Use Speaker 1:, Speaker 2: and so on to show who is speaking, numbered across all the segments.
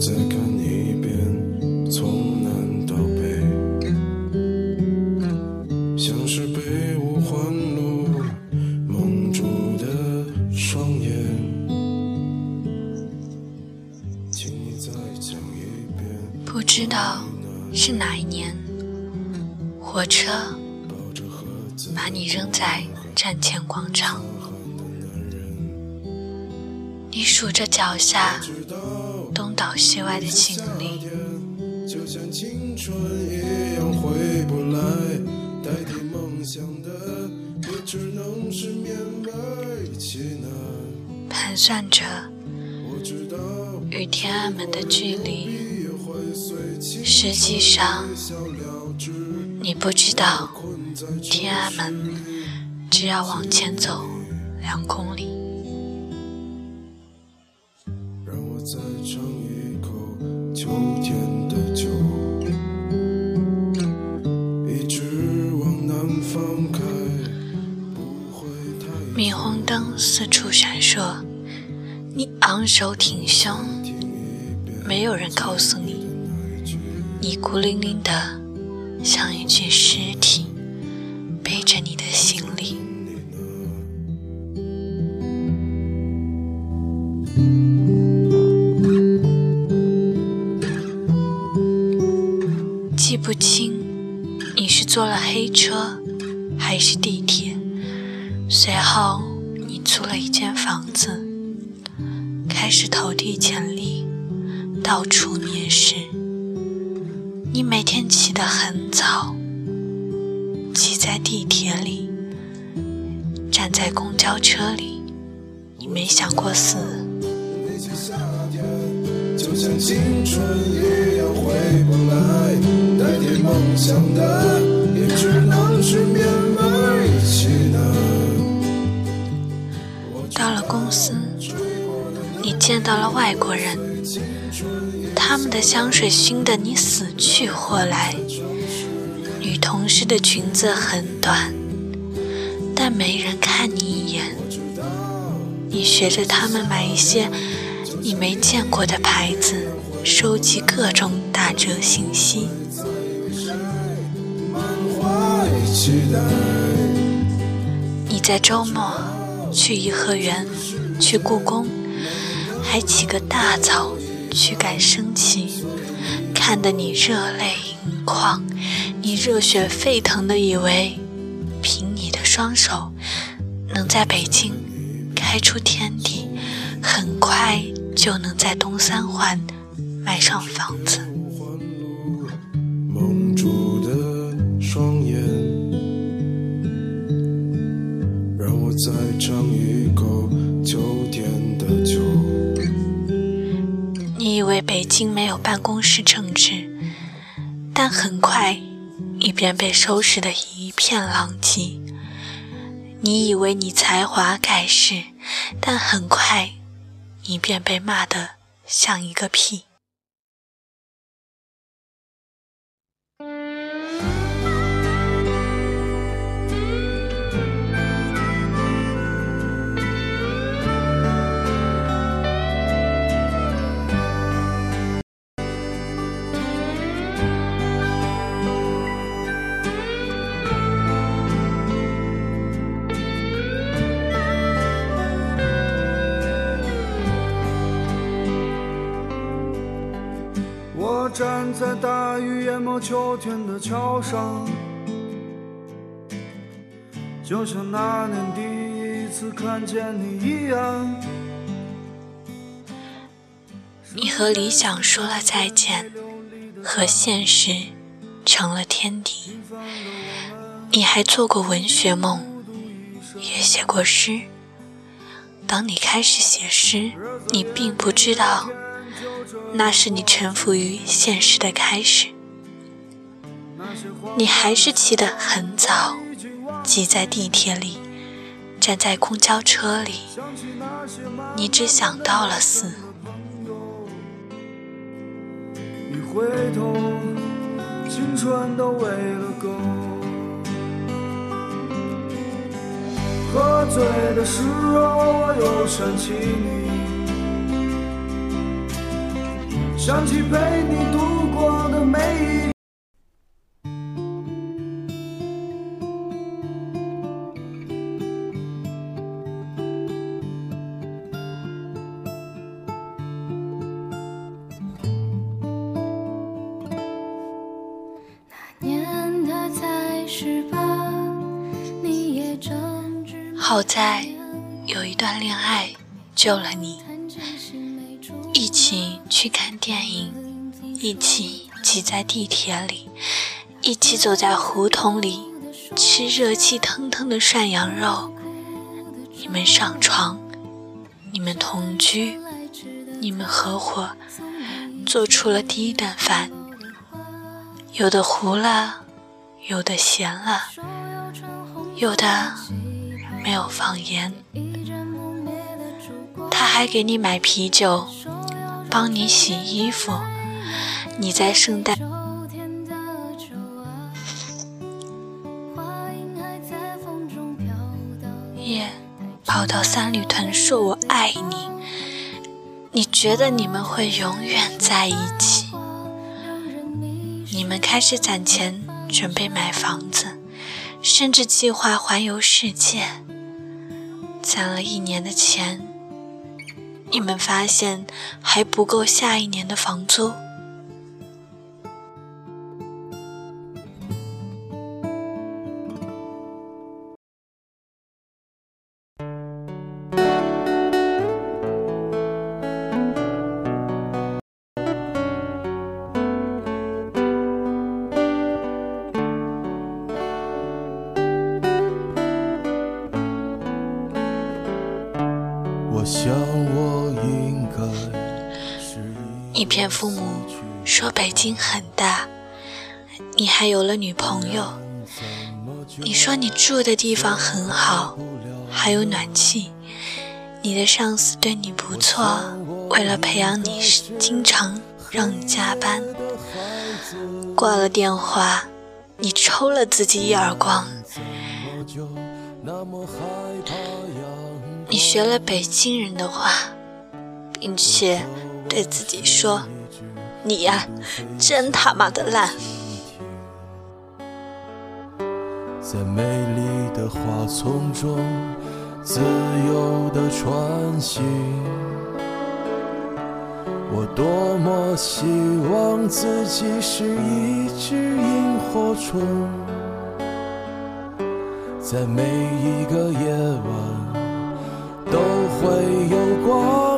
Speaker 1: 再看一遍。数着脚下东倒西歪的行李，盘算着与天安门的距离。实际上，你不知道，天安门只要往前走两公里。处闪烁，你昂首挺胸，没有人告诉你。你孤零零的，像一具尸体，背着你的行李。记不清你是坐了黑车还是地铁。随后，一间房子，开始投递简历，到处面试。你每天起得很早，挤在地铁里，站在公交车里，你没想过死。到了公司，你见到了外国人。他们的香水熏得你死去活来，女同事的裙子很短，但没人看你一眼。你学着他们买一些你没见过的牌子，收集各种打折信息。你在周末去颐和园，去故宫，还起个大早。去赶升旗，看得你热泪盈眶，你热血沸腾的以为，凭你的双手，能在北京开出天地，很快就能在东三环买上房子。蒙住再尝一口秋天的酒。你以为北京没有办公室政治，但很快你便被收拾得一片狼藉。你以为你才华盖世，但很快你便被骂得像一个屁。站在大雨淹没秋天的桥上，就像那年第一次看见你一样。你和理想说了再见，和现实成了天敌。你还做过文学梦，也写过诗。当你开始写诗，你并不知道。那是你臣服于现实的开始。你还是起得很早，挤在地铁里，站在公交车里，你只想到了死。一回头，青春都喂了狗。喝醉的时候，我又想起你。想起陪你度过的每一。好在有一段恋爱救了你。一起去看电影，一起挤在地铁里，一起走在胡同里，吃热气腾腾的涮羊肉。你们上床，你们同居，你们合伙做出了第一顿饭，有的糊了，有的咸了，有的没有放盐。他还给你买啤酒，帮你洗衣服。你在圣诞夜。跑到三里屯说我爱你，你觉得你们会永远在一起？你们开始攒钱准备买房子，甚至计划环游世界。攒了一年的钱，你们发现还不够下一年的房租。你骗父母说北京很大，你还有了女朋友。你说你住的地方很好，还有暖气。你的上司对你不错，为了培养你，经常让你加班。挂了电话，你抽了自己一耳光。你学了北京人的话，并且。对自己说：“你呀，真他妈的烂。”在美丽的花丛中自由的穿行，我多么希望自己是一只萤火虫，在每一个夜晚都会有光。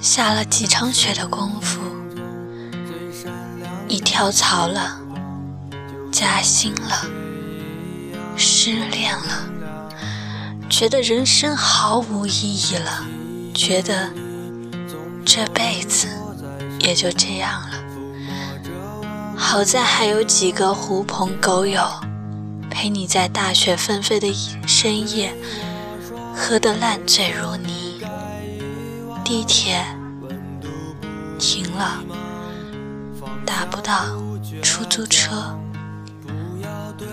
Speaker 1: 下了几场雪的功夫，你跳槽了，加薪了，失恋了，觉得人生毫无意义了，觉得这辈子也就这样了。好在还有几个狐朋狗友，陪你在大雪纷飞的深夜，喝得烂醉如泥。地铁。停了，打不到出租车，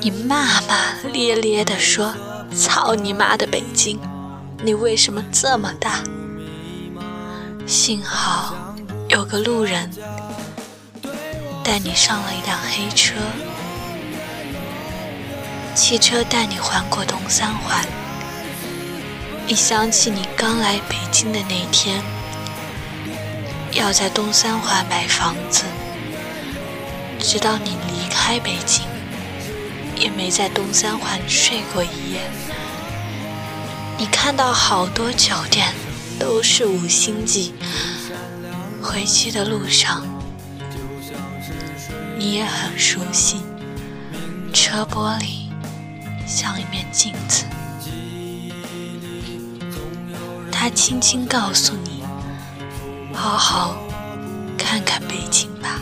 Speaker 1: 你骂骂咧咧地说：“操你妈的北京，你为什么这么大？”幸好有个路人带你上了一辆黑车，汽车带你环过东三环。一想起你刚来北京的那天。要在东三环买房子，直到你离开北京，也没在东三环睡过一夜。你看到好多酒店都是五星级。回去的路上，你也很熟悉，车玻璃像一面镜子，他轻轻告诉你：好好看看北京吧。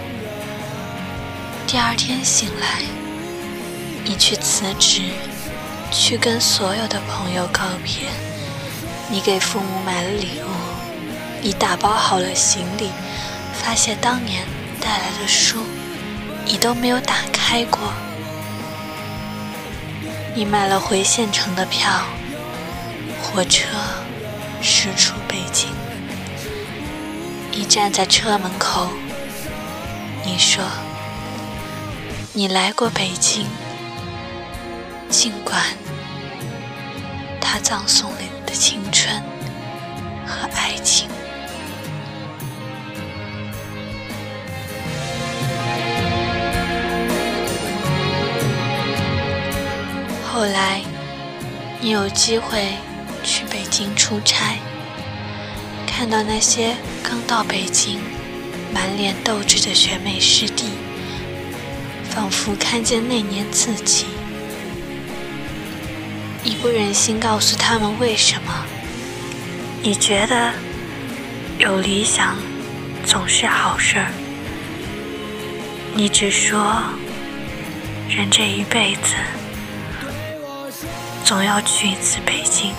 Speaker 1: 第二天醒来，你去辞职，去跟所有的朋友告别，你给父母买了礼物，你打包好了行李，发现当年带来的书，你都没有打开过，你买了回县城的票，火车驶出北京。你站在车门口，你说：“你来过北京，尽管它葬送了你的青春和爱情。”后来，你有机会去北京出差。看到那些刚到北京、满脸斗志的学妹师弟，仿佛看见那年自己。你不忍心告诉他们为什么？你觉得有理想总是好事儿。你只说，人这一辈子总要去一次北京。